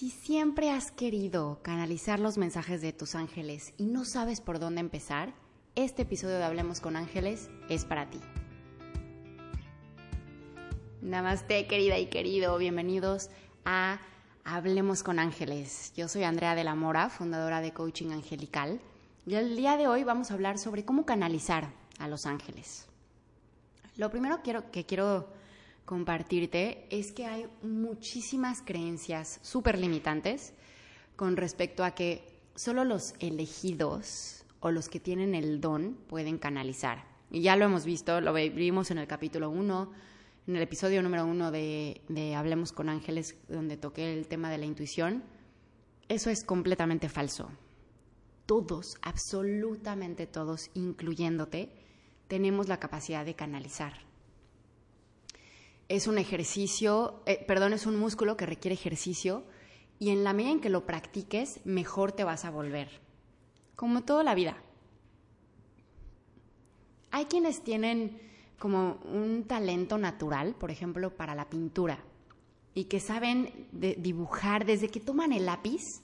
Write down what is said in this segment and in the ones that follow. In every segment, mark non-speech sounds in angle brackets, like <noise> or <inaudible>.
Si siempre has querido canalizar los mensajes de tus ángeles y no sabes por dónde empezar, este episodio de Hablemos con Ángeles es para ti. Namaste, querida y querido, bienvenidos a Hablemos con Ángeles. Yo soy Andrea de la Mora, fundadora de Coaching Angelical, y el día de hoy vamos a hablar sobre cómo canalizar a los ángeles. Lo primero que quiero compartirte es que hay muchísimas creencias súper limitantes con respecto a que solo los elegidos o los que tienen el don pueden canalizar. Y ya lo hemos visto, lo vimos en el capítulo 1, en el episodio número 1 de, de Hablemos con Ángeles, donde toqué el tema de la intuición. Eso es completamente falso. Todos, absolutamente todos, incluyéndote, tenemos la capacidad de canalizar es un ejercicio, eh, perdón, es un músculo que requiere ejercicio y en la medida en que lo practiques, mejor te vas a volver. Como toda la vida. Hay quienes tienen como un talento natural, por ejemplo, para la pintura, y que saben dibujar desde que toman el lápiz,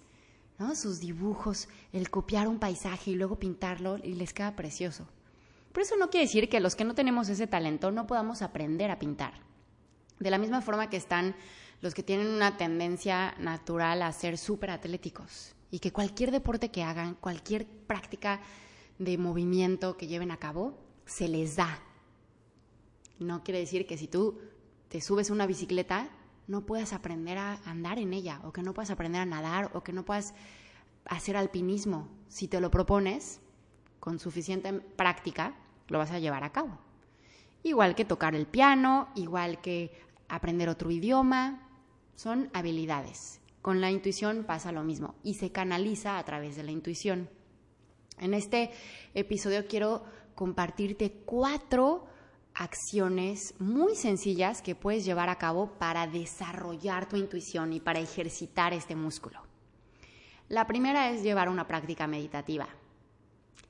¿no? sus dibujos, el copiar un paisaje y luego pintarlo y les queda precioso. Pero eso no quiere decir que los que no tenemos ese talento no podamos aprender a pintar. De la misma forma que están los que tienen una tendencia natural a ser súper atléticos y que cualquier deporte que hagan, cualquier práctica de movimiento que lleven a cabo, se les da. No quiere decir que si tú te subes a una bicicleta, no puedas aprender a andar en ella, o que no puedas aprender a nadar, o que no puedas hacer alpinismo. Si te lo propones, con suficiente práctica, lo vas a llevar a cabo. Igual que tocar el piano, igual que aprender otro idioma, son habilidades. Con la intuición pasa lo mismo y se canaliza a través de la intuición. En este episodio quiero compartirte cuatro acciones muy sencillas que puedes llevar a cabo para desarrollar tu intuición y para ejercitar este músculo. La primera es llevar una práctica meditativa.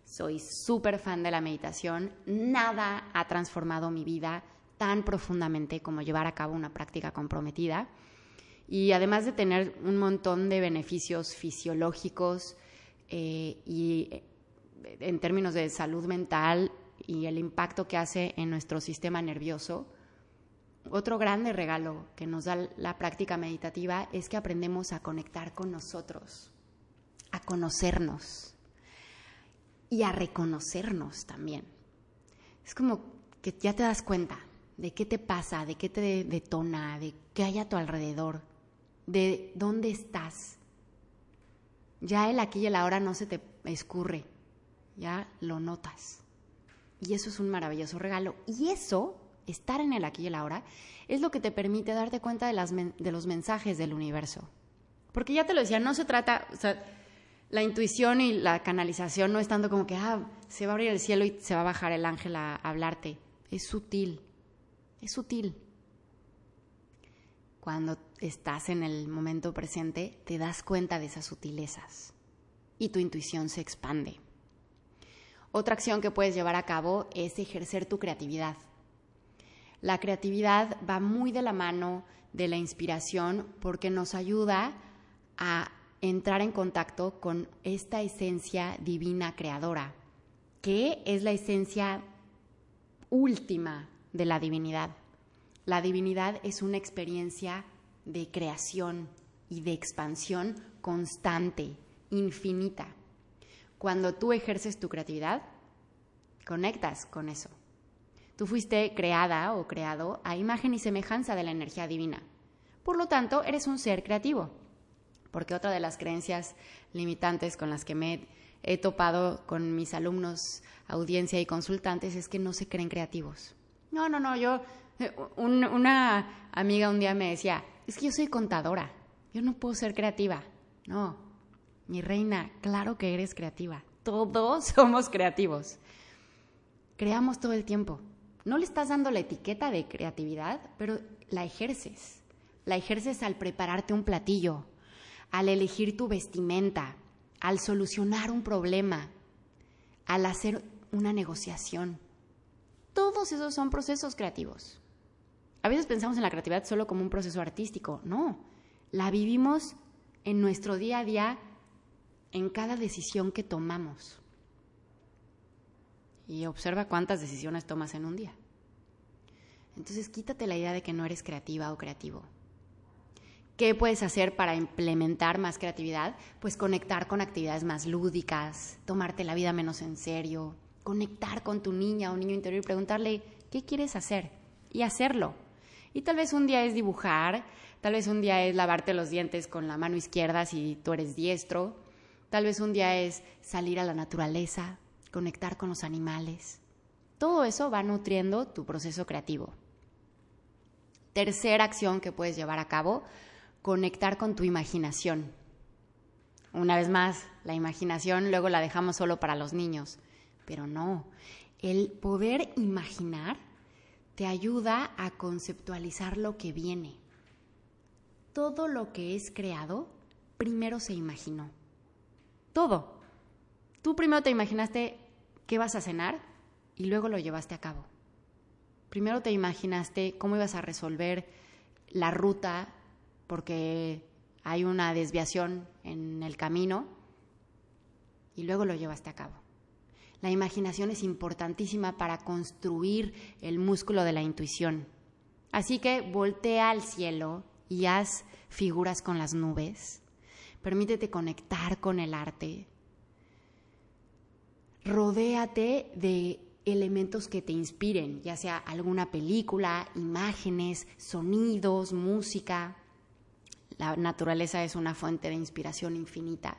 Soy súper fan de la meditación, nada ha transformado mi vida tan profundamente como llevar a cabo una práctica comprometida. Y además de tener un montón de beneficios fisiológicos eh, y eh, en términos de salud mental y el impacto que hace en nuestro sistema nervioso, otro grande regalo que nos da la práctica meditativa es que aprendemos a conectar con nosotros, a conocernos y a reconocernos también. Es como que ya te das cuenta, de qué te pasa, de qué te detona, de qué hay a tu alrededor, de dónde estás. Ya el aquí y el ahora no se te escurre, ya lo notas. Y eso es un maravilloso regalo. Y eso, estar en el aquí y el ahora, es lo que te permite darte cuenta de, los mensajes del universo. Porque ya te lo decía, no se trata, o sea, la intuición y la canalización no es tanto como que, ah, se va a abrir el cielo y se va a bajar el ángel a hablarte. Es sutil, es sutil. Cuando estás en el momento presente, te das cuenta de esas sutilezas y tu intuición se expande. Otra acción que puedes llevar a cabo es ejercer tu creatividad. La creatividad va muy de la mano de la inspiración porque nos ayuda a entrar en contacto con esta esencia divina creadora, que es la esencia última de la divinidad. La divinidad es una experiencia de creación y de expansión constante, infinita. Cuando tú ejerces tu creatividad, conectas con eso. Tú fuiste creada o creado a imagen y semejanza de la energía divina. Por lo tanto, eres un ser creativo. Porque otra de las creencias limitantes con las que me he topado con mis alumnos, audiencia y consultantes es que no se creen creativos. No, no, no, yo, eh, una amiga un día me decía, es que yo soy contadora, yo no puedo ser creativa. No, mi reina, claro que eres creativa, todos <laughs> somos creativos. Creamos todo el tiempo. No le estás dando la etiqueta de creatividad, pero la ejerces. La ejerces al prepararte un platillo, al elegir tu vestimenta, al solucionar un problema, al hacer una negociación. Todos esos son procesos creativos. A veces pensamos en la creatividad solo como un proceso artístico. No, la vivimos en nuestro día a día, en cada decisión que tomamos. Y observa cuántas decisiones tomas en un día. Entonces quítate la idea de que no eres creativa o creativo. ¿Qué puedes hacer para implementar más creatividad? Pues conectar con actividades más lúdicas, tomarte la vida menos en serio, conectar con tu niña o niño interior y preguntarle, ¿qué quieres hacer? Y hacerlo. Y tal vez un día es dibujar, tal vez un día es lavarte los dientes con la mano izquierda si tú eres diestro, tal vez un día es salir a la naturaleza, conectar con los animales. Todo eso va nutriendo tu proceso creativo. Tercera acción que puedes llevar a cabo, conectar con tu imaginación. Una vez más, la imaginación luego la dejamos solo para los niños, pero no, el poder imaginar te ayuda a conceptualizar lo que viene. Todo lo que es creado primero se imaginó. Todo. Tú primero te imaginaste qué vas a cenar y luego lo llevaste a cabo. Primero te imaginaste cómo ibas a resolver la ruta porque hay una desviación en el camino y luego lo llevaste a cabo. La imaginación es importantísima para construir el músculo de la intuición. Así que voltea al cielo y haz figuras con las nubes. Permítete conectar con el arte. Rodéate de elementos que te inspiren, ya sea alguna película, imágenes, sonidos, música. La naturaleza es una fuente de inspiración infinita.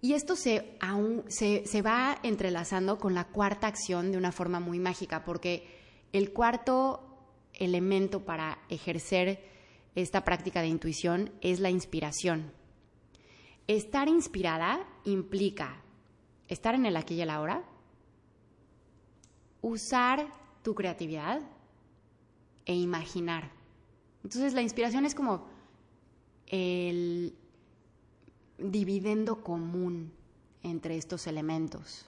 Y esto se, aún, se, se, va entrelazando con la cuarta acción de una forma muy mágica, porque el cuarto elemento para ejercer esta práctica de intuición es la inspiración. Estar inspirada implica estar en el aquí y el ahora, usar tu creatividad e imaginar. Entonces la inspiración es como el dividendo común entre estos elementos.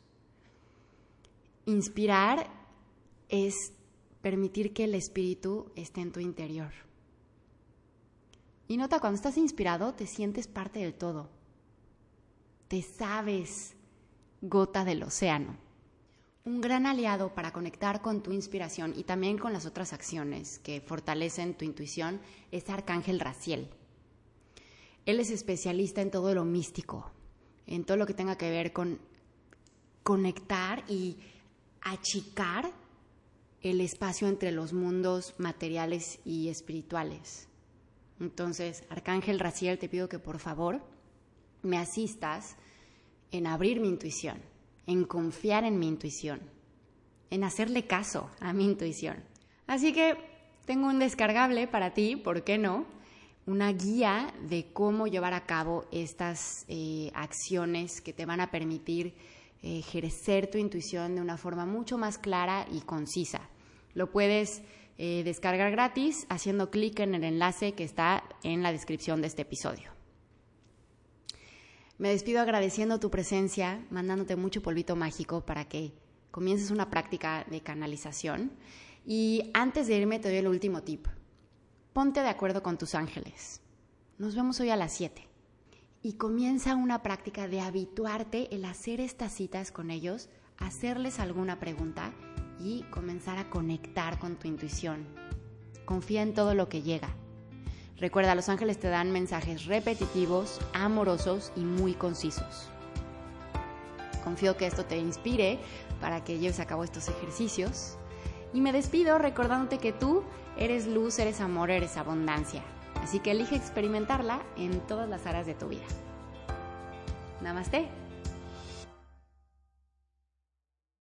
Inspirar es permitir que el espíritu esté en tu interior. Y nota, cuando estás inspirado, te sientes parte del todo. Te sabes gota del océano. Un gran aliado para conectar con tu inspiración y también con las otras acciones que fortalecen tu intuición es Arcángel Raciel. Él es especialista en todo lo místico, en todo lo que tenga que ver con conectar y achicar el espacio entre los mundos materiales y espirituales. Entonces, Arcángel Raciel, te pido que por favor me asistas en abrir mi intuición, en confiar en mi intuición, en hacerle caso a mi intuición. Así que tengo un descargable para ti, ¿por qué no? Una guía de cómo llevar a cabo estas eh, acciones que te van a permitir eh, ejercer tu intuición de una forma mucho más clara y concisa. Lo puedes eh, descargar gratis haciendo clic en el enlace que está en la descripción de este episodio. Me despido agradeciendo tu presencia, mandándote mucho polvito mágico para que comiences una práctica de canalización. Y antes de irme te doy el último tip ponte de acuerdo con tus ángeles. Nos vemos hoy a las 7. Y comienza una práctica de habituarte el hacer estas citas con ellos, hacerles alguna pregunta y comenzar a conectar con tu intuición. Confía en todo lo que llega. Recuerda, los ángeles te dan mensajes repetitivos, amorosos y muy concisos. Confío que esto te inspire para que lleves a cabo estos ejercicios. Y me despido recordándote que tú Eres luz, eres amor, eres abundancia. Así que elige experimentarla en todas las áreas de tu vida. Namaste.